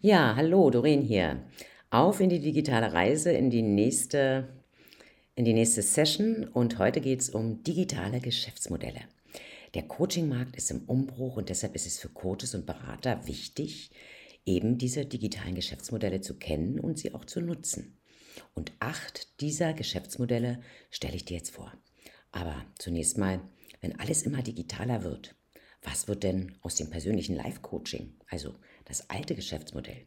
Ja, hallo, Doreen hier. Auf in die digitale Reise, in die nächste, in die nächste Session und heute geht es um digitale Geschäftsmodelle. Der Coachingmarkt ist im Umbruch und deshalb ist es für Coaches und Berater wichtig, eben diese digitalen Geschäftsmodelle zu kennen und sie auch zu nutzen. Und acht dieser Geschäftsmodelle stelle ich dir jetzt vor. Aber zunächst mal, wenn alles immer digitaler wird, was wird denn aus dem persönlichen Live-Coaching, also das alte Geschäftsmodell.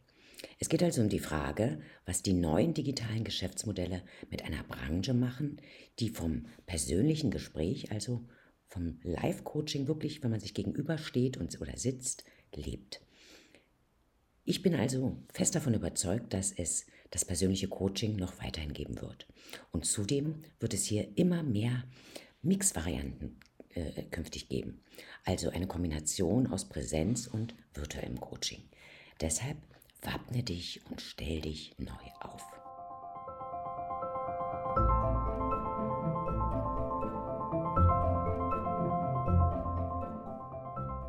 Es geht also um die Frage, was die neuen digitalen Geschäftsmodelle mit einer Branche machen, die vom persönlichen Gespräch, also vom Live-Coaching wirklich, wenn man sich gegenübersteht und, oder sitzt, lebt. Ich bin also fest davon überzeugt, dass es das persönliche Coaching noch weiterhin geben wird. Und zudem wird es hier immer mehr Mixvarianten äh, künftig geben. Also eine Kombination aus Präsenz und virtuellem Coaching. Deshalb wappne dich und stell dich neu auf.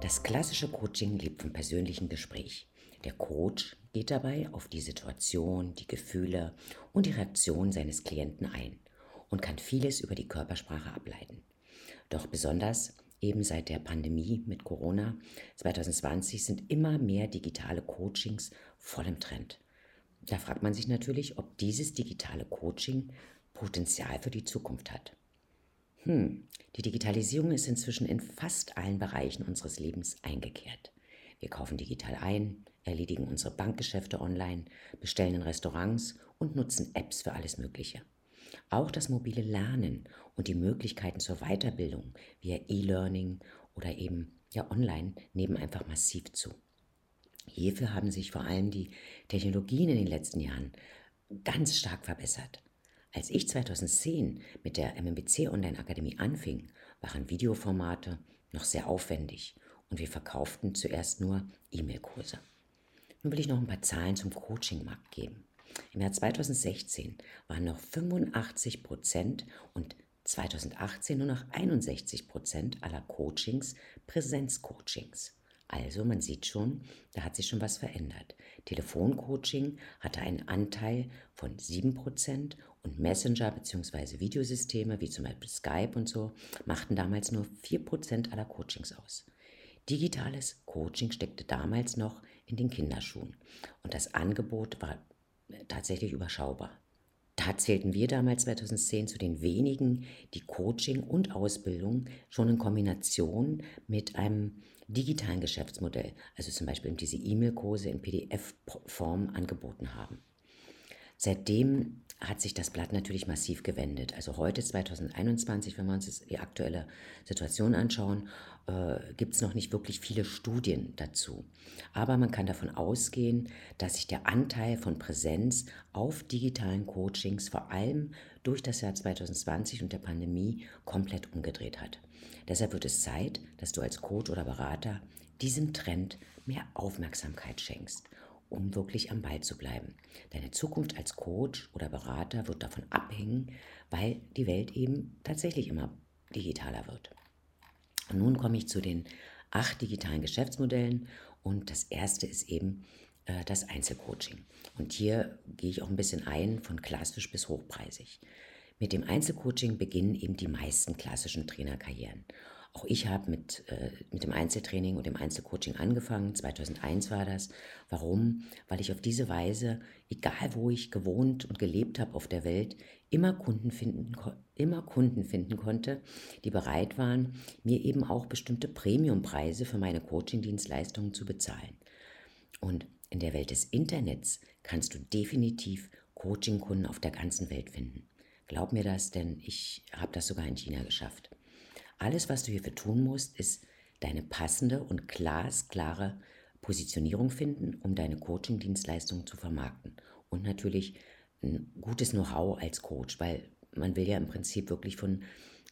Das klassische Coaching lebt vom persönlichen Gespräch. Der Coach geht dabei auf die Situation, die Gefühle und die Reaktion seines Klienten ein und kann vieles über die Körpersprache ableiten. Doch besonders eben seit der Pandemie mit Corona 2020 sind immer mehr digitale Coachings voll im Trend. Da fragt man sich natürlich, ob dieses digitale Coaching Potenzial für die Zukunft hat. Hm, die Digitalisierung ist inzwischen in fast allen Bereichen unseres Lebens eingekehrt. Wir kaufen digital ein, erledigen unsere Bankgeschäfte online, bestellen in Restaurants und nutzen Apps für alles Mögliche. Auch das mobile Lernen und die Möglichkeiten zur Weiterbildung via E-Learning oder eben ja online nehmen einfach massiv zu. Hierfür haben sich vor allem die Technologien in den letzten Jahren ganz stark verbessert. Als ich 2010 mit der MMBC Online Akademie anfing, waren Videoformate noch sehr aufwendig und wir verkauften zuerst nur E-Mail-Kurse. Nun will ich noch ein paar Zahlen zum Coaching-Markt geben. Im Jahr 2016 waren noch 85 Prozent und 2018 nur noch 61 Prozent aller Coachings Präsenzcoachings. Also man sieht schon, da hat sich schon was verändert. Telefoncoaching hatte einen Anteil von 7% und Messenger bzw. Videosysteme wie zum Beispiel Skype und so machten damals nur 4% aller Coachings aus. Digitales Coaching steckte damals noch in den Kinderschuhen und das Angebot war tatsächlich überschaubar. Da zählten wir damals 2010 zu den wenigen, die Coaching und Ausbildung schon in Kombination mit einem digitalen Geschäftsmodell, also zum Beispiel diese E-Mail-Kurse in PDF-Form angeboten haben. Seitdem hat sich das Blatt natürlich massiv gewendet. Also heute 2021, wenn wir uns die aktuelle Situation anschauen, äh, gibt es noch nicht wirklich viele Studien dazu. Aber man kann davon ausgehen, dass sich der Anteil von Präsenz auf digitalen Coachings vor allem durch das Jahr 2020 und der Pandemie komplett umgedreht hat. Deshalb wird es Zeit, dass du als Coach oder Berater diesem Trend mehr Aufmerksamkeit schenkst um wirklich am Ball zu bleiben. Deine Zukunft als Coach oder Berater wird davon abhängen, weil die Welt eben tatsächlich immer digitaler wird. Und nun komme ich zu den acht digitalen Geschäftsmodellen und das erste ist eben äh, das Einzelcoaching. Und hier gehe ich auch ein bisschen ein von klassisch bis hochpreisig. Mit dem Einzelcoaching beginnen eben die meisten klassischen Trainerkarrieren. Auch ich habe mit, äh, mit dem Einzeltraining und dem Einzelcoaching angefangen. 2001 war das. Warum? Weil ich auf diese Weise, egal wo ich gewohnt und gelebt habe auf der Welt, immer Kunden finden, immer Kunden finden konnte, die bereit waren, mir eben auch bestimmte Premiumpreise für meine Coaching-Dienstleistungen zu bezahlen. Und in der Welt des Internets kannst du definitiv Coaching-Kunden auf der ganzen Welt finden. Glaub mir das, denn ich habe das sogar in China geschafft. Alles, was du hierfür tun musst, ist deine passende und glasklare Positionierung finden, um deine Coaching-Dienstleistungen zu vermarkten. Und natürlich ein gutes Know-how als Coach, weil man will ja im Prinzip wirklich von,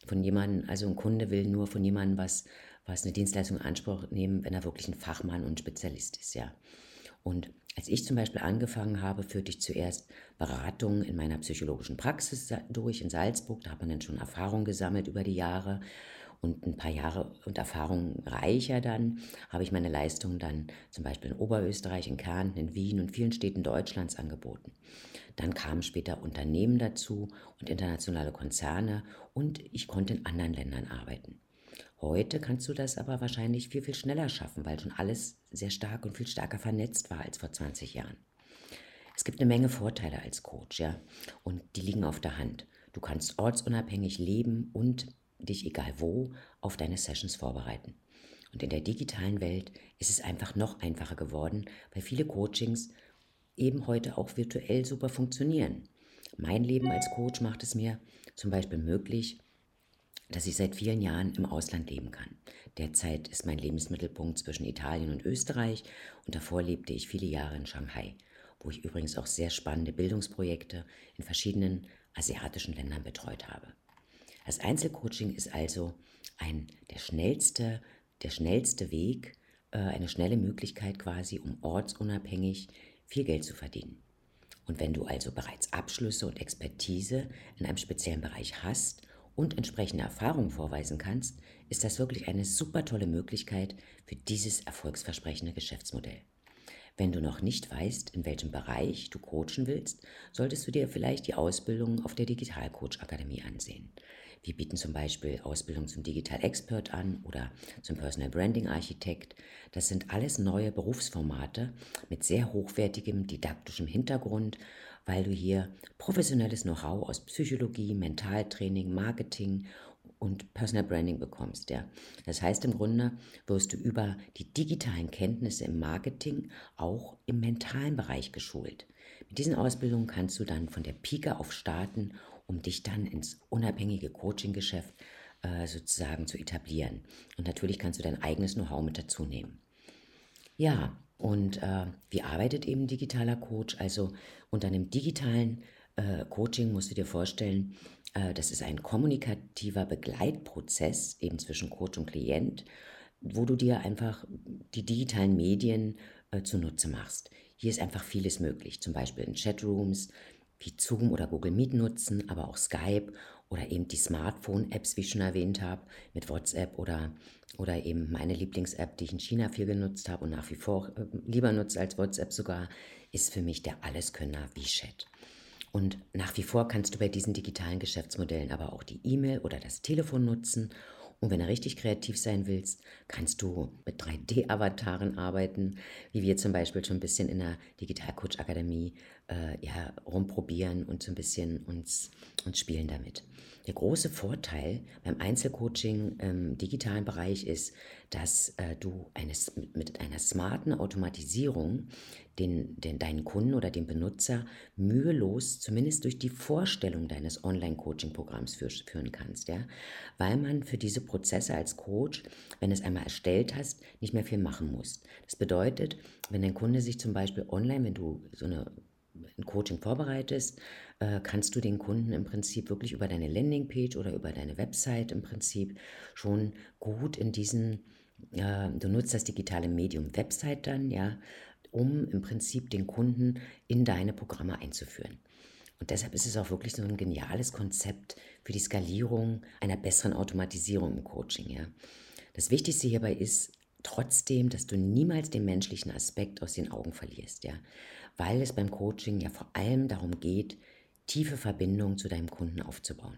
von jemandem, also ein Kunde will nur von jemandem was, was eine Dienstleistung in Anspruch nehmen, wenn er wirklich ein Fachmann und Spezialist ist, ja. Und als ich zum Beispiel angefangen habe, führte ich zuerst Beratungen in meiner psychologischen Praxis durch in Salzburg. Da hat man dann schon Erfahrung gesammelt über die Jahre Und ein paar Jahre und Erfahrung reicher dann habe ich meine Leistungen dann zum Beispiel in Oberösterreich, in Kärnten, in Wien und vielen Städten Deutschlands angeboten. Dann kamen später Unternehmen dazu und internationale Konzerne und ich konnte in anderen Ländern arbeiten. Heute kannst du das aber wahrscheinlich viel, viel schneller schaffen, weil schon alles sehr stark und viel stärker vernetzt war als vor 20 Jahren. Es gibt eine Menge Vorteile als Coach, ja, und die liegen auf der Hand. Du kannst ortsunabhängig leben und dich egal wo auf deine Sessions vorbereiten. Und in der digitalen Welt ist es einfach noch einfacher geworden, weil viele Coachings eben heute auch virtuell super funktionieren. Mein Leben als Coach macht es mir zum Beispiel möglich, dass ich seit vielen Jahren im Ausland leben kann. Derzeit ist mein Lebensmittelpunkt zwischen Italien und Österreich und davor lebte ich viele Jahre in Shanghai, wo ich übrigens auch sehr spannende Bildungsprojekte in verschiedenen asiatischen Ländern betreut habe. Das Einzelcoaching ist also ein, der, schnellste, der schnellste Weg, äh, eine schnelle Möglichkeit quasi, um ortsunabhängig viel Geld zu verdienen. Und wenn du also bereits Abschlüsse und Expertise in einem speziellen Bereich hast und entsprechende Erfahrungen vorweisen kannst, ist das wirklich eine super tolle Möglichkeit für dieses erfolgsversprechende Geschäftsmodell. Wenn du noch nicht weißt, in welchem Bereich du coachen willst, solltest du dir vielleicht die Ausbildung auf der Digital Coach Akademie ansehen. Wir bieten zum Beispiel Ausbildung zum Digital Expert an oder zum Personal Branding Architekt. Das sind alles neue Berufsformate mit sehr hochwertigem didaktischem Hintergrund weil du hier professionelles Know-how aus Psychologie, Mentaltraining, Marketing und Personal Branding bekommst. Ja. Das heißt im Grunde wirst du über die digitalen Kenntnisse im Marketing auch im mentalen Bereich geschult. Mit diesen Ausbildungen kannst du dann von der Pike auf starten, um dich dann ins unabhängige Coaching-Geschäft äh, sozusagen zu etablieren. Und natürlich kannst du dein eigenes Know-how mit dazu nehmen. Ja, und äh, wie arbeitet eben digitaler Coach? Also unter einem digitalen äh, Coaching musst du dir vorstellen, äh, das ist ein kommunikativer Begleitprozess eben zwischen Coach und Klient, wo du dir einfach die digitalen Medien äh, zunutze machst. Hier ist einfach vieles möglich, zum Beispiel in Chatrooms, wie Zoom oder Google Meet nutzen, aber auch Skype oder eben die Smartphone-Apps, wie ich schon erwähnt habe, mit WhatsApp oder, oder eben meine Lieblings-App, die ich in China viel genutzt habe und nach wie vor äh, lieber nutze als WhatsApp sogar, ist für mich der Alleskönner WeChat. Und nach wie vor kannst du bei diesen digitalen Geschäftsmodellen aber auch die E-Mail oder das Telefon nutzen und wenn du richtig kreativ sein willst, kannst du mit 3D-Avataren arbeiten, wie wir zum Beispiel schon ein bisschen in der Digital Coach Akademie äh, ja, rumprobieren und so ein bisschen uns, uns spielen damit. Der große Vorteil beim Einzelcoaching im digitalen Bereich ist, dass äh, du eines, mit einer smarten Automatisierung den, den, deinen Kunden oder den Benutzer mühelos, zumindest durch die Vorstellung deines Online-Coaching-Programms führen kannst. Ja? Weil man für diese Prozesse als Coach, wenn es einmal erstellt hast, nicht mehr viel machen musst. Das bedeutet, wenn dein Kunde sich zum Beispiel online, wenn du so eine ein Coaching vorbereitest, äh, kannst du den Kunden im Prinzip wirklich über deine Landingpage oder über deine Website im Prinzip schon gut in diesen, äh, du nutzt das digitale Medium Website dann, ja, um im Prinzip den Kunden in deine Programme einzuführen. Und deshalb ist es auch wirklich so ein geniales Konzept für die Skalierung einer besseren Automatisierung im Coaching. Ja. Das Wichtigste hierbei ist trotzdem, dass du niemals den menschlichen Aspekt aus den Augen verlierst. Ja weil es beim Coaching ja vor allem darum geht, tiefe Verbindungen zu deinem Kunden aufzubauen.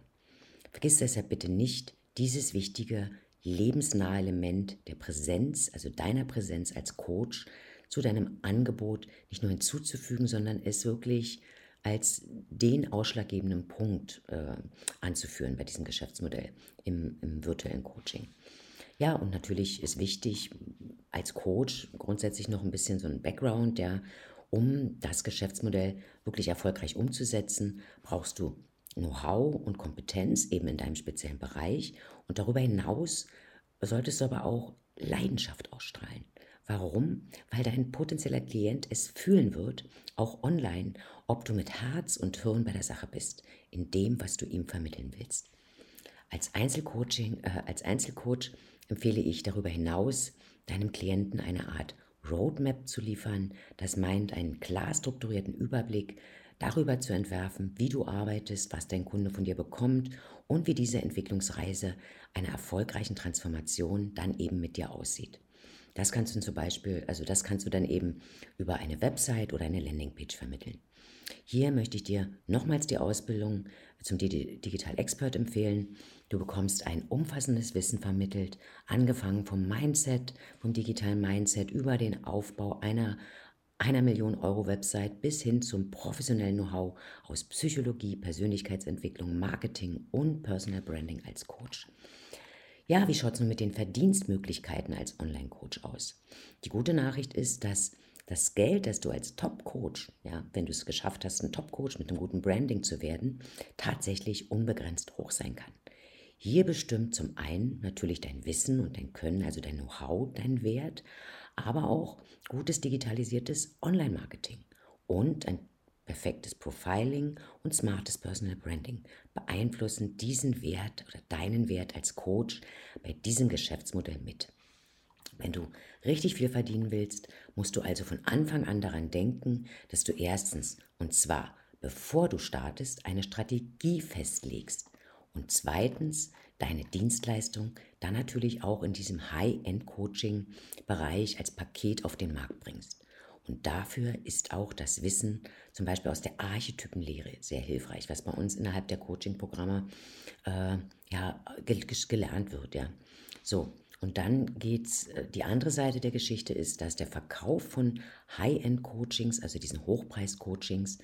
Vergiss deshalb bitte nicht dieses wichtige, lebensnahe Element der Präsenz, also deiner Präsenz als Coach, zu deinem Angebot nicht nur hinzuzufügen, sondern es wirklich als den ausschlaggebenden Punkt äh, anzuführen bei diesem Geschäftsmodell im, im virtuellen Coaching. Ja, und natürlich ist wichtig als Coach grundsätzlich noch ein bisschen so ein Background, ja, um das Geschäftsmodell wirklich erfolgreich umzusetzen, brauchst du Know-how und Kompetenz eben in deinem speziellen Bereich. Und darüber hinaus solltest du aber auch Leidenschaft ausstrahlen. Warum? Weil dein potenzieller Klient es fühlen wird, auch online, ob du mit Herz und Hirn bei der Sache bist, in dem, was du ihm vermitteln willst. Als Einzelcoaching, äh, als Einzelcoach empfehle ich darüber hinaus deinem Klienten eine Art Roadmap zu liefern. Das meint einen klar strukturierten Überblick darüber zu entwerfen, wie du arbeitest, was dein Kunde von dir bekommt und wie diese Entwicklungsreise einer erfolgreichen Transformation dann eben mit dir aussieht. Das kannst du zum Beispiel, also das kannst du dann eben über eine Website oder eine Landingpage vermitteln. Hier möchte ich dir nochmals die Ausbildung zum Digital Expert empfehlen. Du bekommst ein umfassendes Wissen vermittelt, angefangen vom Mindset, vom digitalen Mindset über den Aufbau einer einer Million Euro Website bis hin zum professionellen Know-how aus Psychologie, Persönlichkeitsentwicklung, Marketing und Personal Branding als Coach. Ja, wie schaut es nun mit den Verdienstmöglichkeiten als Online-Coach aus? Die gute Nachricht ist, dass das Geld, das du als Top-Coach, ja, wenn du es geschafft hast, ein Top-Coach mit einem guten Branding zu werden, tatsächlich unbegrenzt hoch sein kann. Hier bestimmt zum einen natürlich dein Wissen und dein Können, also dein Know-how, dein Wert, aber auch gutes digitalisiertes Online-Marketing und ein perfektes Profiling und smartes Personal Branding beeinflussen diesen Wert oder deinen Wert als Coach bei diesem Geschäftsmodell mit. Wenn du richtig viel verdienen willst, musst du also von Anfang an daran denken, dass du erstens, und zwar bevor du startest, eine Strategie festlegst und zweitens deine Dienstleistung dann natürlich auch in diesem High-End-Coaching-Bereich als Paket auf den Markt bringst. Und dafür ist auch das Wissen zum Beispiel aus der Archetypenlehre sehr hilfreich, was bei uns innerhalb der Coaching-Programme äh, ja, gelernt wird. Ja. So, und dann geht's, äh, die andere Seite der Geschichte ist, dass der Verkauf von High-End-Coachings, also diesen Hochpreis-Coachings,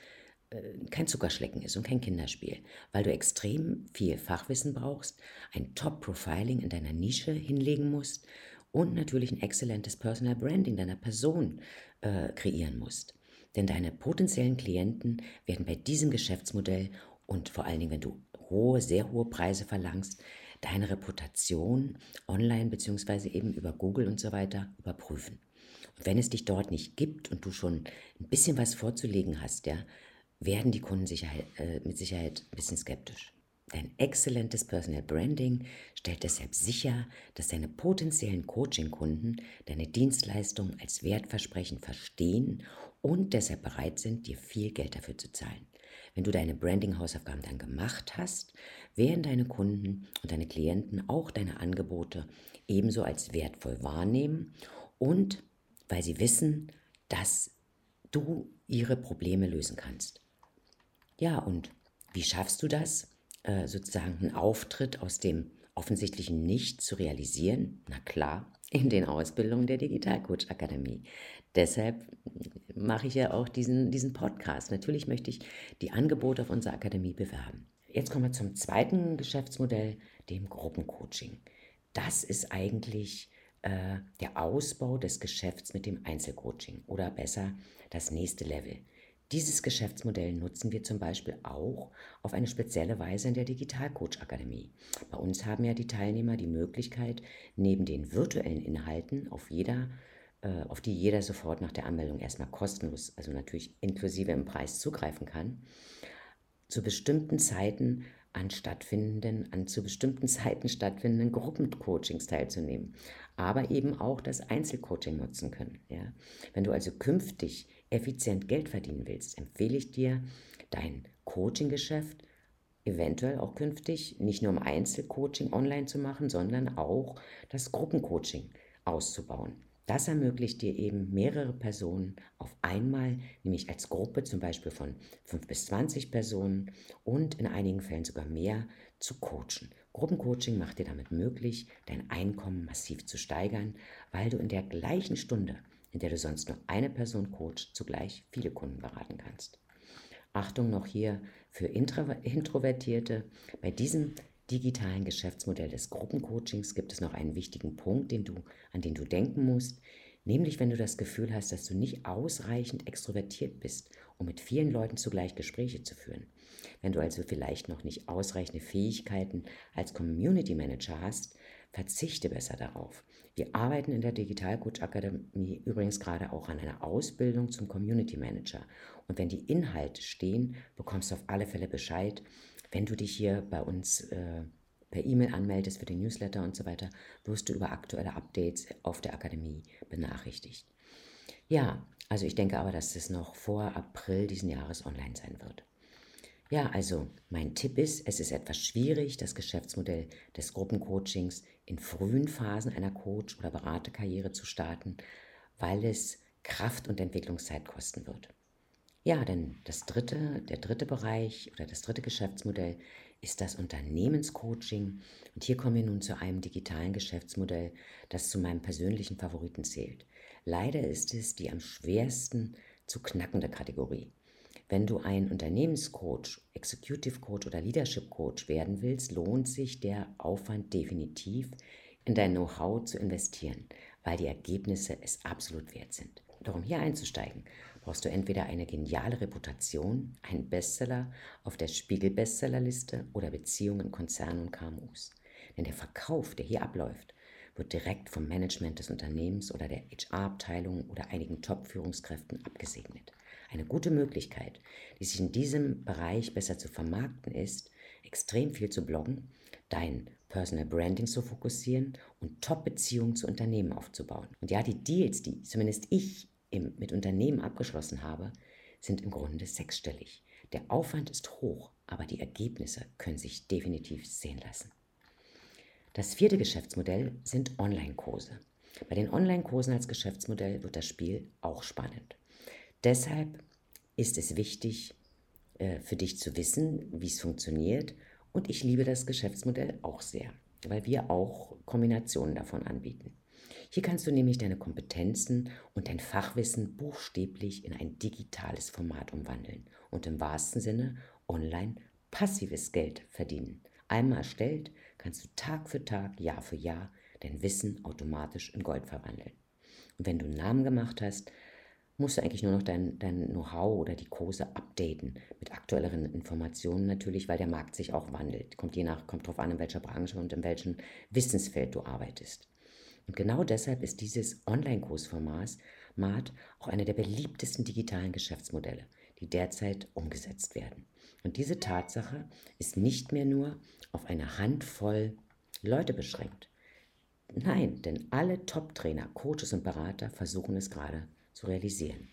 äh, kein Zuckerschlecken ist und kein Kinderspiel, weil du extrem viel Fachwissen brauchst, ein Top-Profiling in deiner Nische hinlegen musst und natürlich ein exzellentes Personal Branding deiner Person äh, kreieren musst. Denn deine potenziellen Klienten werden bei diesem Geschäftsmodell und vor allen Dingen, wenn du hohe, sehr hohe Preise verlangst, deine Reputation online beziehungsweise eben über Google und so weiter überprüfen. Und wenn es dich dort nicht gibt und du schon ein bisschen was vorzulegen hast, ja, werden die Kunden Sicherheit, äh, mit Sicherheit ein bisschen skeptisch. Dein exzellentes Personal Branding stellt deshalb sicher, dass deine potenziellen Coaching-Kunden deine Dienstleistung als Wertversprechen verstehen und deshalb bereit sind, dir viel Geld dafür zu zahlen. Wenn du deine Branding-Hausaufgaben dann gemacht hast, werden deine Kunden und deine Klienten auch deine Angebote ebenso als wertvoll wahrnehmen und weil sie wissen, dass du ihre Probleme lösen kannst. Ja, und wie schaffst du das, äh, sozusagen einen Auftritt aus dem offensichtlichen Nicht zu realisieren? Na klar, in den Ausbildungen der Digitalcoach Akademie. Deshalb mache ich ja auch diesen, diesen Podcast. Natürlich möchte ich die Angebote auf unserer Akademie bewerben. Jetzt kommen wir zum zweiten Geschäftsmodell, dem Gruppencoaching. Das ist eigentlich äh, der Ausbau des Geschäfts mit dem Einzelcoaching oder besser das nächste Level. Dieses Geschäftsmodell nutzen wir zum Beispiel auch auf eine spezielle Weise in der Digitalcoach Akademie. Bei uns haben ja die Teilnehmer die Möglichkeit, neben den virtuellen Inhalten, auf, jeder, äh, auf die jeder sofort nach der Anmeldung erstmal kostenlos, also natürlich inklusive im Preis zugreifen kann, zu bestimmten Zeiten an stattfindenden, an zu bestimmten Zeiten stattfindenden Gruppencoachings teilzunehmen, aber eben auch das Einzelcoaching nutzen können. Ja? Wenn du also künftig effizient Geld verdienen willst, empfehle ich dir, dein Coaching-Geschäft eventuell auch künftig nicht nur im Einzelcoaching online zu machen, sondern auch das Gruppencoaching auszubauen. Das ermöglicht dir eben mehrere Personen auf einmal, nämlich als Gruppe zum Beispiel von 5 bis 20 Personen und in einigen Fällen sogar mehr, zu coachen. Gruppencoaching macht dir damit möglich, dein Einkommen massiv zu steigern, weil du in der gleichen Stunde in der du sonst nur eine Person coacht, zugleich viele Kunden beraten kannst. Achtung noch hier für Introvertierte. Bei diesem digitalen Geschäftsmodell des Gruppencoachings gibt es noch einen wichtigen Punkt, den du, an den du denken musst. Nämlich, wenn du das Gefühl hast, dass du nicht ausreichend extrovertiert bist, um mit vielen Leuten zugleich Gespräche zu führen. Wenn du also vielleicht noch nicht ausreichende Fähigkeiten als Community Manager hast, verzichte besser darauf. Wir arbeiten in der Digital Coach Akademie übrigens gerade auch an einer Ausbildung zum Community Manager. Und wenn die Inhalte stehen, bekommst du auf alle Fälle Bescheid. Wenn du dich hier bei uns äh, per E-Mail anmeldest für den Newsletter und so weiter, wirst du über aktuelle Updates auf der Akademie benachrichtigt. Ja, also ich denke aber, dass es noch vor April diesen Jahres online sein wird. Ja, also mein Tipp ist, es ist etwas schwierig, das Geschäftsmodell des Gruppencoachings in frühen Phasen einer Coach- oder Beraterkarriere zu starten, weil es Kraft und Entwicklungszeit kosten wird. Ja, denn das dritte, der dritte Bereich oder das dritte Geschäftsmodell ist das Unternehmenscoaching. Und hier kommen wir nun zu einem digitalen Geschäftsmodell, das zu meinem persönlichen Favoriten zählt. Leider ist es die am schwersten zu knackende Kategorie. Wenn du ein Unternehmenscoach, Executive Coach oder Leadership Coach werden willst, lohnt sich der Aufwand definitiv, in dein Know-how zu investieren, weil die Ergebnisse es absolut wert sind. Doch um hier einzusteigen, brauchst du entweder eine geniale Reputation, einen Bestseller auf der Spiegel-Bestsellerliste oder Beziehungen Konzernen und KMUs. Denn der Verkauf, der hier abläuft, wird direkt vom Management des Unternehmens oder der HR-Abteilung oder einigen Top-Führungskräften abgesegnet. Eine gute Möglichkeit, die sich in diesem Bereich besser zu vermarkten ist, extrem viel zu bloggen, dein Personal Branding zu fokussieren und Top-Beziehungen zu Unternehmen aufzubauen. Und ja, die Deals, die zumindest ich im, mit Unternehmen abgeschlossen habe, sind im Grunde sechsstellig. Der Aufwand ist hoch, aber die Ergebnisse können sich definitiv sehen lassen. Das vierte Geschäftsmodell sind Online-Kurse. Bei den Online-Kursen als Geschäftsmodell wird das Spiel auch spannend. Deshalb ist es wichtig äh, für dich zu wissen, wie es funktioniert. Und ich liebe das Geschäftsmodell auch sehr, weil wir auch Kombinationen davon anbieten. Hier kannst du nämlich deine Kompetenzen und dein Fachwissen buchstäblich in ein digitales Format umwandeln und im wahrsten Sinne online passives Geld verdienen. Einmal erstellt, kannst du Tag für Tag, Jahr für Jahr dein Wissen automatisch in Gold verwandeln. Und wenn du einen Namen gemacht hast, musst du eigentlich nur noch dein, dein Know-how oder die Kurse updaten mit aktuelleren Informationen natürlich, weil der Markt sich auch wandelt. Kommt je nach, kommt drauf an, in welcher Branche und in welchem Wissensfeld du arbeitest. Und genau deshalb ist dieses Online-Kursformat auch eine der beliebtesten digitalen Geschäftsmodelle, die derzeit umgesetzt werden. Und diese Tatsache ist nicht mehr nur auf eine Handvoll Leute beschränkt. Nein, denn alle Top-Trainer, Coaches und Berater versuchen es gerade zu realisieren.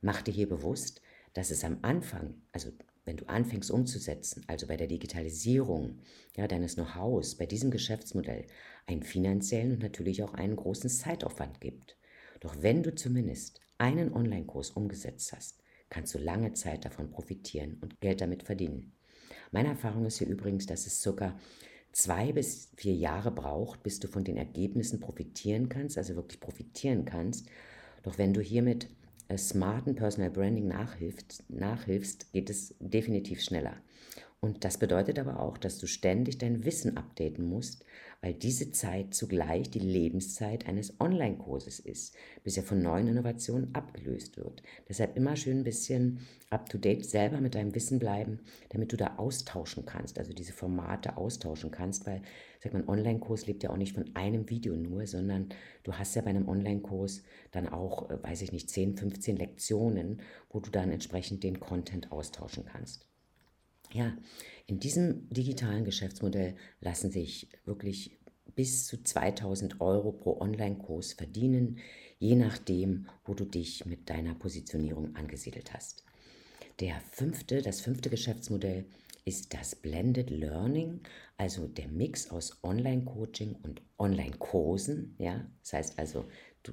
Mach dir hier bewusst, dass es am Anfang, also wenn du anfängst umzusetzen, also bei der Digitalisierung ja, deines Know-hows, bei diesem Geschäftsmodell, einen finanziellen und natürlich auch einen großen Zeitaufwand gibt. Doch wenn du zumindest einen Online-Kurs umgesetzt hast, kannst du lange Zeit davon profitieren und Geld damit verdienen. Meine Erfahrung ist hier übrigens, dass es circa zwei bis vier Jahre braucht, bis du von den Ergebnissen profitieren kannst, also wirklich profitieren kannst doch wenn du hier mit äh, smarten Personal Branding nachhilfst, nachhilfst, geht es definitiv schneller. Und das bedeutet aber auch, dass du ständig dein Wissen updaten musst, weil diese Zeit zugleich die Lebenszeit eines Online-Kurses ist, bis er von neuen Innovationen abgelöst wird. Deshalb immer schön ein bisschen up-to-date selber mit deinem Wissen bleiben, damit du da austauschen kannst, also diese Formate austauschen kannst, weil, sag mal, ein Online-Kurs lebt ja auch nicht von einem Video nur, sondern du hast ja bei einem Online-Kurs dann auch, äh, weiß ich nicht, 10, 15 Lektionen, wo du dann entsprechend den Content austauschen kannst. Ja, in diesem digitalen Geschäftsmodell lassen sich wirklich bis zu 2000 Euro pro Online-Kurs verdienen, je nachdem, wo du dich mit deiner Positionierung angesiedelt hast. Der fünfte, das fünfte Geschäftsmodell ist das Blended Learning, also der Mix aus Online-Coaching und Online-Kursen. Ja? Das heißt also, du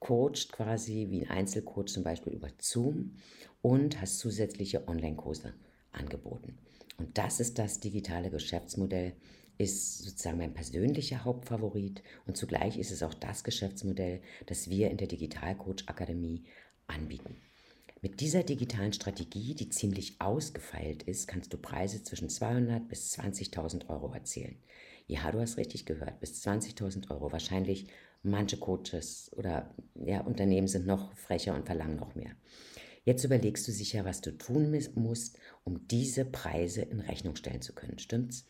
coachst quasi wie ein Einzelcoach zum Beispiel über Zoom und hast zusätzliche Online-Kurse angeboten. Und das ist das digitale Geschäftsmodell, ist sozusagen mein persönlicher Hauptfavorit und zugleich ist es auch das Geschäftsmodell, das wir in der Digitalcoach Akademie anbieten. Mit dieser digitalen Strategie, die ziemlich ausgefeilt ist, kannst du Preise zwischen 200 bis 20.000 Euro erzielen. Ja, du hast richtig gehört, bis 20.000 Euro. Wahrscheinlich manche Coaches oder ja, Unternehmen sind noch frecher und verlangen noch mehr. Jetzt überlegst du sicher, was du tun musst, um diese Preise in Rechnung stellen zu können. Stimmt's?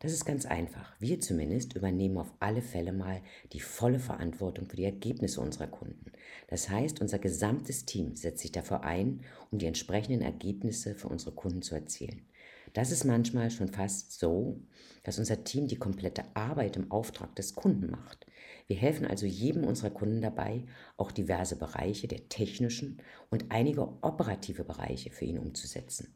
Das ist ganz einfach. Wir zumindest übernehmen auf alle Fälle mal die volle Verantwortung für die Ergebnisse unserer Kunden. Das heißt, unser gesamtes Team setzt sich dafür ein, um die entsprechenden Ergebnisse für unsere Kunden zu erzielen. Das ist manchmal schon fast so, dass unser Team die komplette Arbeit im Auftrag des Kunden macht. Wir helfen also jedem unserer Kunden dabei, auch diverse Bereiche der technischen und einige operative Bereiche für ihn umzusetzen.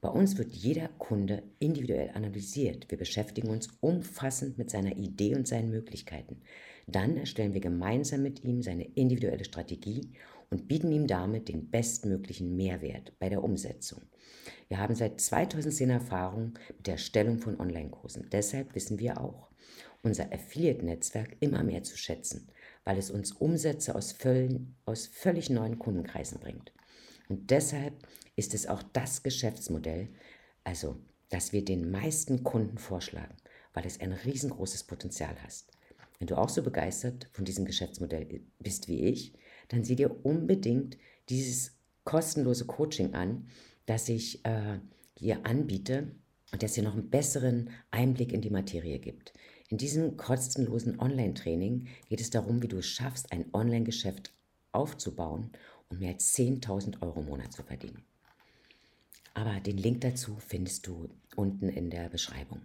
Bei uns wird jeder Kunde individuell analysiert. Wir beschäftigen uns umfassend mit seiner Idee und seinen Möglichkeiten. Dann erstellen wir gemeinsam mit ihm seine individuelle Strategie und bieten ihm damit den bestmöglichen Mehrwert bei der Umsetzung. Wir haben seit 2010 Erfahrung mit der Erstellung von Online-Kursen. Deshalb wissen wir auch, unser Affiliate-Netzwerk immer mehr zu schätzen, weil es uns Umsätze aus, völ aus völlig neuen Kundenkreisen bringt. Und deshalb ist es auch das Geschäftsmodell, also das wir den meisten Kunden vorschlagen, weil es ein riesengroßes Potenzial hat. Wenn du auch so begeistert von diesem Geschäftsmodell bist wie ich, dann sieh dir unbedingt dieses kostenlose Coaching an, das ich äh, hier anbiete und das dir noch einen besseren Einblick in die Materie gibt. In diesem kostenlosen Online-Training geht es darum, wie du es schaffst, ein Online-Geschäft aufzubauen und mehr als 10.000 Euro im Monat zu verdienen. Aber den Link dazu findest du unten in der Beschreibung.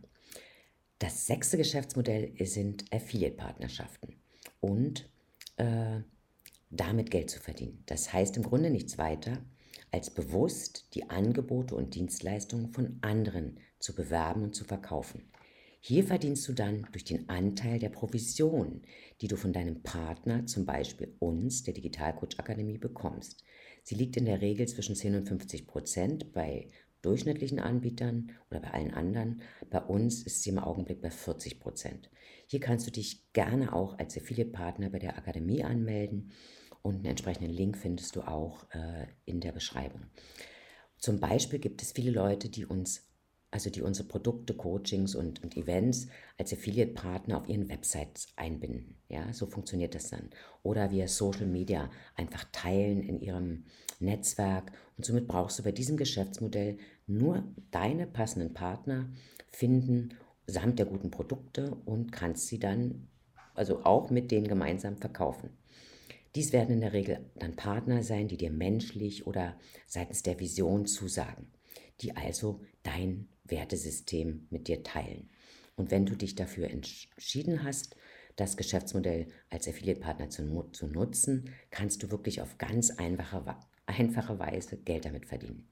Das sechste Geschäftsmodell sind Affiliate-Partnerschaften und äh, damit Geld zu verdienen. Das heißt im Grunde nichts weiter, als bewusst die Angebote und Dienstleistungen von anderen zu bewerben und zu verkaufen. Hier verdienst du dann durch den Anteil der Provision, die du von deinem Partner, zum Beispiel uns, der Digitalcoach Akademie, bekommst. Sie liegt in der Regel zwischen 10 und 50 Prozent bei durchschnittlichen Anbietern oder bei allen anderen. Bei uns ist sie im Augenblick bei 40 Prozent. Hier kannst du dich gerne auch als Affiliate-Partner bei der Akademie anmelden und einen entsprechenden Link findest du auch äh, in der Beschreibung. Zum Beispiel gibt es viele Leute, die uns also die unsere Produkte, Coachings und, und Events als Affiliate-Partner auf ihren Websites einbinden. Ja, so funktioniert das dann. Oder via Social Media einfach teilen in ihrem Netzwerk. Und somit brauchst du bei diesem Geschäftsmodell nur deine passenden Partner finden, samt der guten Produkte und kannst sie dann also auch mit denen gemeinsam verkaufen. Dies werden in der Regel dann Partner sein, die dir menschlich oder seitens der Vision zusagen, die also dein Wertesystem mit dir teilen. Und wenn du dich dafür entschieden hast, das Geschäftsmodell als Affiliate-Partner zu, zu, nutzen, kannst du wirklich auf ganz einfache, einfache Weise Geld damit verdienen.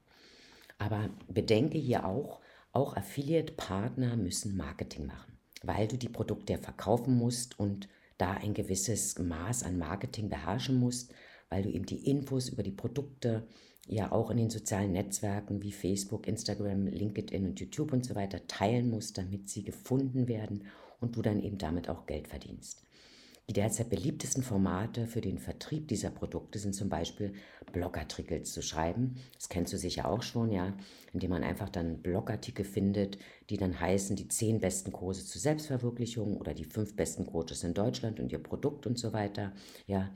Aber bedenke hier auch, auch Affiliate-Partner müssen Marketing machen, weil du die Produkte verkaufen musst und da ein gewisses Maß an Marketing beherrschen musst, weil du eben die Infos über die Produkte ja auch in den sozialen Netzwerken wie Facebook, Instagram, LinkedIn und YouTube und so weiter teilen musst, damit sie gefunden werden und du dann eben damit auch Geld verdienst. Die derzeit beliebtesten Formate für den Vertrieb dieser Produkte sind zum Beispiel Blogartikel zu schreiben. Das kennst du sicher auch schon, ja, indem man einfach dann Blogartikel findet, die dann heißen, die zehn besten Kurse zur Selbstverwirklichung oder die fünf besten Coaches in Deutschland und ihr Produkt und so weiter, ja.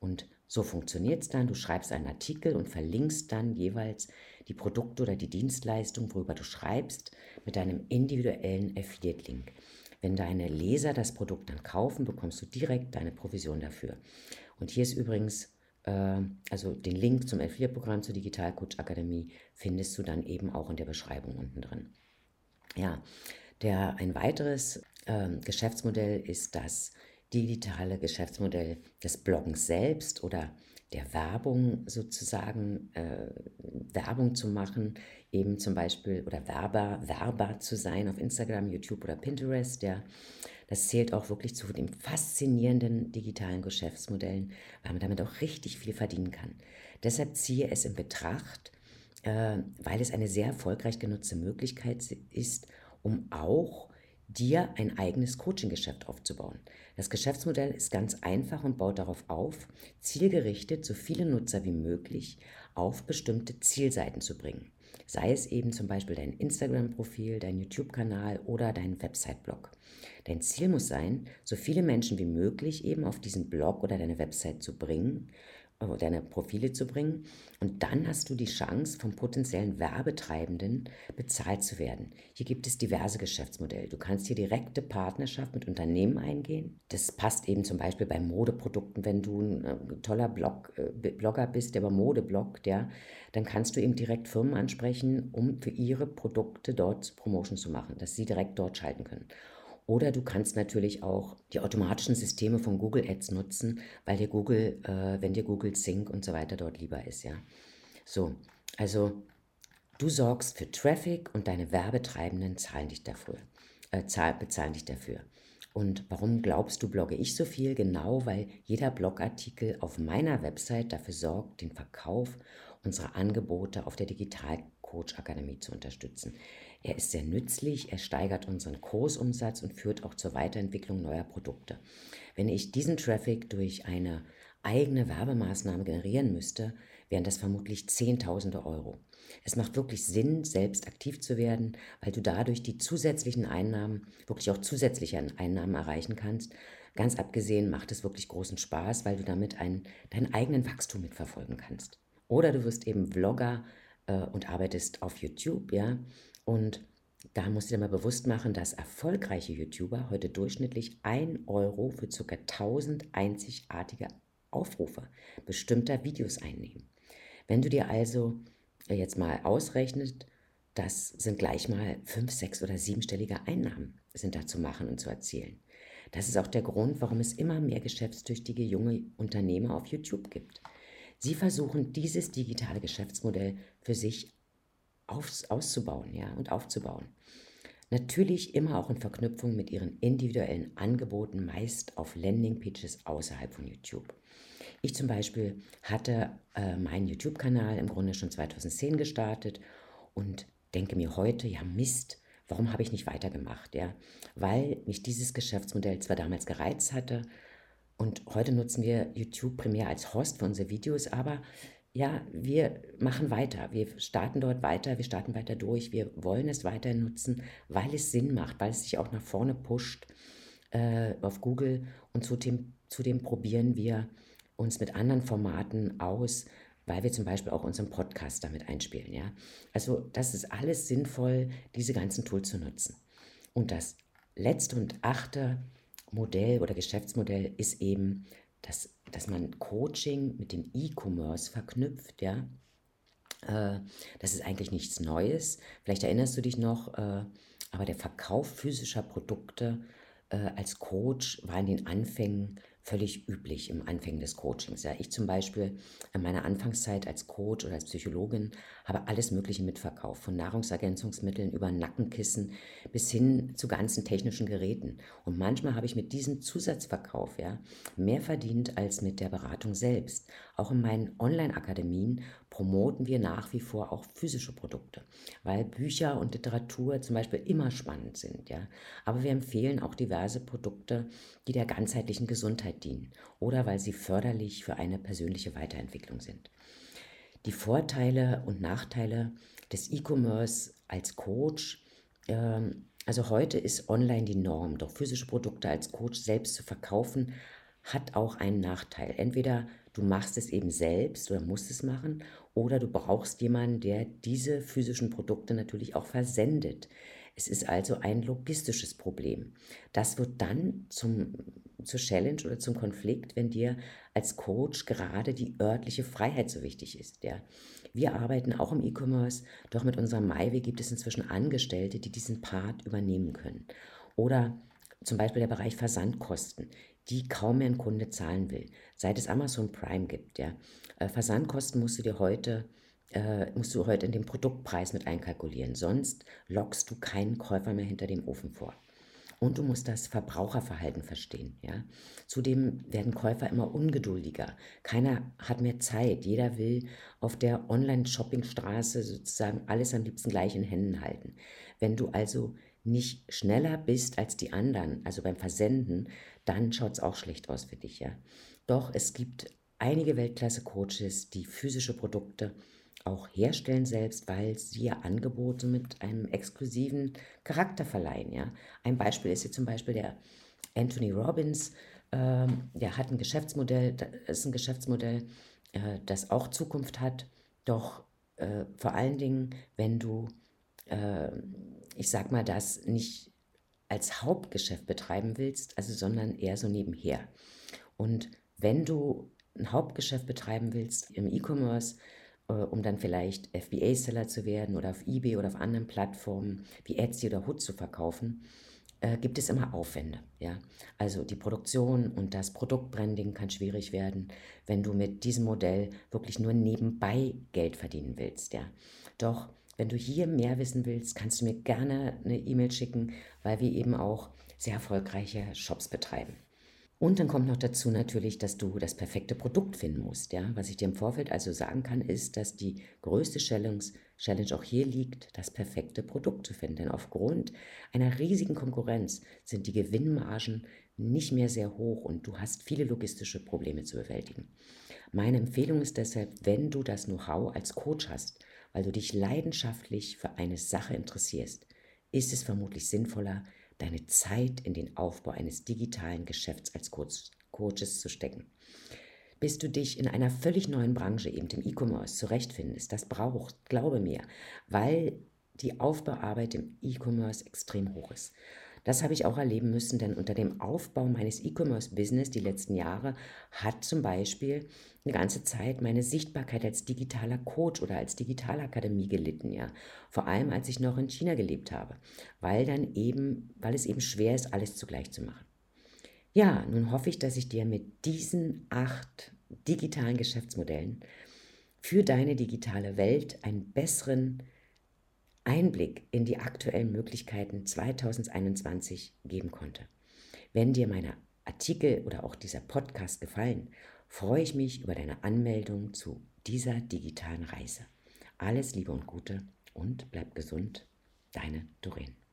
Und so funktioniert es dann. Du schreibst einen Artikel und verlinkst dann jeweils die Produkte oder die Dienstleistung, worüber du schreibst, mit deinem individuellen Affiliate-Link. Wenn deine Leser das Produkt dann kaufen, bekommst du direkt deine Provision dafür. Und hier ist übrigens, äh, also den Link zum Affiliate-Programm zur Digitalcoach Akademie findest du dann eben auch in der Beschreibung unten drin. Ja, der, ein weiteres äh, Geschäftsmodell ist das digitale Geschäftsmodell des Bloggens selbst oder der Werbung sozusagen, äh, Werbung zu machen, eben zum Beispiel oder Werber, Werber zu sein auf Instagram, YouTube oder Pinterest, ja. Das zählt auch wirklich zu den faszinierenden digitalen Geschäftsmodellen, weil man damit auch richtig viel verdienen kann. Deshalb ziehe es in Betracht, äh, weil es eine sehr erfolgreich genutzte Möglichkeit ist, um auch dir ein eigenes Coaching-Geschäft aufzubauen. Das Geschäftsmodell ist ganz einfach und baut darauf auf, zielgerichtet so viele Nutzer wie möglich auf bestimmte Zielseiten zu bringen. Sei es eben zum Beispiel dein Instagram-Profil, dein YouTube-Kanal oder dein Website-Blog. Dein Ziel muss sein, so viele Menschen wie möglich eben auf diesen Blog oder deine Website zu bringen deine Profile zu bringen. Und dann hast du die Chance, vom potenziellen Werbetreibenden bezahlt zu werden. Hier gibt es diverse Geschäftsmodelle. Du kannst hier direkte Partnerschaft mit Unternehmen eingehen. Das passt eben zum Beispiel bei Modeprodukten, wenn du ein äh, toller Blog, äh, Blogger bist, der über Mode bloggt, ja, dann kannst du eben direkt Firmen ansprechen, um für ihre Produkte dort Promotion zu machen, dass sie direkt dort schalten können. Oder du kannst natürlich auch die automatischen Systeme von Google Ads nutzen, weil dir Google, äh, wenn dir Google Sync und so weiter dort lieber ist, ja. So, also du sorgst für Traffic und deine Werbetreibenden zahlen dich dafür, äh, bezahlen dich dafür. Und warum glaubst du, blogge ich so viel? Genau, weil jeder Blogartikel auf meiner Website dafür sorgt, den Verkauf unserer Angebote auf der Digital Coach Akademie zu unterstützen. Er ist sehr nützlich, er steigert unseren Kursumsatz und führt auch zur Weiterentwicklung neuer Produkte. Wenn ich diesen Traffic durch eine eigene Werbemaßnahme generieren müsste, wären das vermutlich Zehntausende Euro. Es macht wirklich Sinn, selbst aktiv zu werden, weil du dadurch die zusätzlichen Einnahmen, wirklich auch zusätzliche Einnahmen erreichen kannst. Ganz abgesehen macht es wirklich großen Spaß, weil du damit einen, deinen eigenen Wachstum mitverfolgen kannst. Oder du wirst eben Vlogger äh, und arbeitest auf YouTube, ja. Und da musst du dir mal bewusst machen, dass erfolgreiche YouTuber heute durchschnittlich 1 Euro für ca. 1000 einzigartige Aufrufe bestimmter Videos einnehmen. Wenn du dir also jetzt mal ausrechnet, das sind gleich mal fünf, sechs oder siebenstellige Einnahmen sind da zu machen und zu erzielen. Das ist auch der Grund, warum es immer mehr geschäftstüchtige junge Unternehmer auf YouTube gibt. Sie versuchen, dieses digitale Geschäftsmodell für sich aufs, auszubauen ja, und aufzubauen. Natürlich immer auch in Verknüpfung mit ihren individuellen Angeboten, meist auf Landingpages außerhalb von YouTube. Ich zum Beispiel hatte äh, meinen YouTube-Kanal im Grunde schon 2010 gestartet und denke mir heute, ja Mist, warum habe ich nicht weitergemacht? Ja? Weil mich dieses Geschäftsmodell zwar damals gereizt hatte und heute nutzen wir YouTube primär als Host für unsere Videos, aber ja, wir machen weiter. Wir starten dort weiter, wir starten weiter durch. Wir wollen es weiter nutzen, weil es Sinn macht, weil es sich auch nach vorne pusht äh, auf Google und zudem, zudem probieren wir uns mit anderen Formaten aus, weil wir zum Beispiel auch unseren Podcast damit einspielen. Ja? Also das ist alles sinnvoll, diese ganzen Tools zu nutzen. Und das letzte und achte Modell oder Geschäftsmodell ist eben, dass, dass man Coaching mit dem E-Commerce verknüpft. Ja? Äh, das ist eigentlich nichts Neues. Vielleicht erinnerst du dich noch, äh, aber der Verkauf physischer Produkte äh, als Coach war in den Anfängen völlig üblich im Anfang des Coachings. Ja, ich zum Beispiel in meiner Anfangszeit als Coach oder als Psychologin habe alles Mögliche mitverkauft, von Nahrungsergänzungsmitteln über Nackenkissen bis hin zu ganzen technischen Geräten. Und manchmal habe ich mit diesem Zusatzverkauf ja, mehr verdient als mit der Beratung selbst. Auch in meinen Online-Akademien promoten wir nach wie vor auch physische Produkte, weil Bücher und Literatur zum Beispiel immer spannend sind. Ja? Aber wir empfehlen auch diverse Produkte, die der ganzheitlichen Gesundheit dienen oder weil sie förderlich für eine persönliche Weiterentwicklung sind. Die Vorteile und Nachteile des E-Commerce als Coach. Ähm, also heute ist online die Norm, doch physische Produkte als Coach selbst zu verkaufen, hat auch einen Nachteil. Entweder du machst es eben selbst oder musst es machen, oder du brauchst jemanden, der diese physischen Produkte natürlich auch versendet. Es ist also ein logistisches Problem. Das wird dann zum, zur Challenge oder zum Konflikt, wenn dir als Coach gerade die örtliche Freiheit so wichtig ist. Ja. Wir arbeiten auch im E-Commerce, doch mit unserem MyWay gibt es inzwischen Angestellte, die diesen Part übernehmen können. Oder zum Beispiel der Bereich Versandkosten, die kaum mehr ein Kunde zahlen will, seit es Amazon Prime gibt. Ja. Äh, Versandkosten musst du dir heute äh, musst du heute in den Produktpreis mit einkalkulieren. Sonst lockst du keinen Käufer mehr hinter dem Ofen vor. Und du musst das Verbraucherverhalten verstehen. Ja? Zudem werden Käufer immer ungeduldiger. Keiner hat mehr Zeit. Jeder will auf der Online-Shopping-Straße sozusagen alles am liebsten gleich in Händen halten. Wenn du also nicht schneller bist als die anderen, also beim Versenden, dann schaut es auch schlecht aus für dich. Ja? Doch es gibt einige Weltklasse-Coaches, die physische Produkte auch herstellen selbst, weil sie ihr Angebot mit einem exklusiven Charakter verleihen. Ja? Ein Beispiel ist hier zum Beispiel der Anthony Robbins, ähm, der hat ein Geschäftsmodell, das ist ein Geschäftsmodell, äh, das auch Zukunft hat, doch äh, vor allen Dingen, wenn du, äh, ich sag mal, das nicht als Hauptgeschäft betreiben willst, also sondern eher so nebenher. Und wenn du ein Hauptgeschäft betreiben willst im E-Commerce, äh, um dann vielleicht FBA-Seller zu werden oder auf eBay oder auf anderen Plattformen wie Etsy oder Hood zu verkaufen, äh, gibt es immer Aufwände. Ja? Also die Produktion und das Produktbranding kann schwierig werden, wenn du mit diesem Modell wirklich nur nebenbei Geld verdienen willst. Ja? Doch wenn du hier mehr wissen willst, kannst du mir gerne eine E-Mail schicken, weil wir eben auch sehr erfolgreiche Shops betreiben. Und dann kommt noch dazu natürlich, dass du das perfekte Produkt finden musst. Ja? Was ich dir im Vorfeld also sagen kann, ist, dass die größte Challenge, Challenge auch hier liegt, das perfekte Produkt zu finden. Denn aufgrund einer riesigen Konkurrenz sind die Gewinnmargen nicht mehr sehr hoch und du hast viele logistische Probleme zu bewältigen. Meine Empfehlung ist deshalb, wenn du das Know-how als Coach hast, weil du dich leidenschaftlich für eine Sache interessierst, ist es vermutlich sinnvoller, deine Zeit in den Aufbau eines digitalen Geschäfts als Coach, Coaches zu stecken. Bis du dich in einer völlig neuen Branche, eben dem E-Commerce, zurechtfindest, das braucht, glaube mir, weil die Aufbauarbeit im E-Commerce extrem hoch ist. Das habe ich auch erleben müssen, denn unter dem Aufbau meines E-Commerce-Business die letzten Jahre hat zum Beispiel eine ganze Zeit meine Sichtbarkeit als digitaler Coach oder als Digitalakademie gelitten, ja. Vor allem, als ich noch in China gelebt habe, weil dann eben, weil es eben schwer ist, alles zugleich zu machen. Ja, nun hoffe ich, dass ich dir mit diesen acht digitalen Geschäftsmodellen für deine digitale Welt einen besseren Einblick in die aktuellen Möglichkeiten 2021 geben konnte. Wenn dir meine Artikel oder auch dieser Podcast gefallen, freue ich mich über deine Anmeldung zu dieser digitalen Reise. Alles Liebe und Gute und bleib gesund, deine Doreen.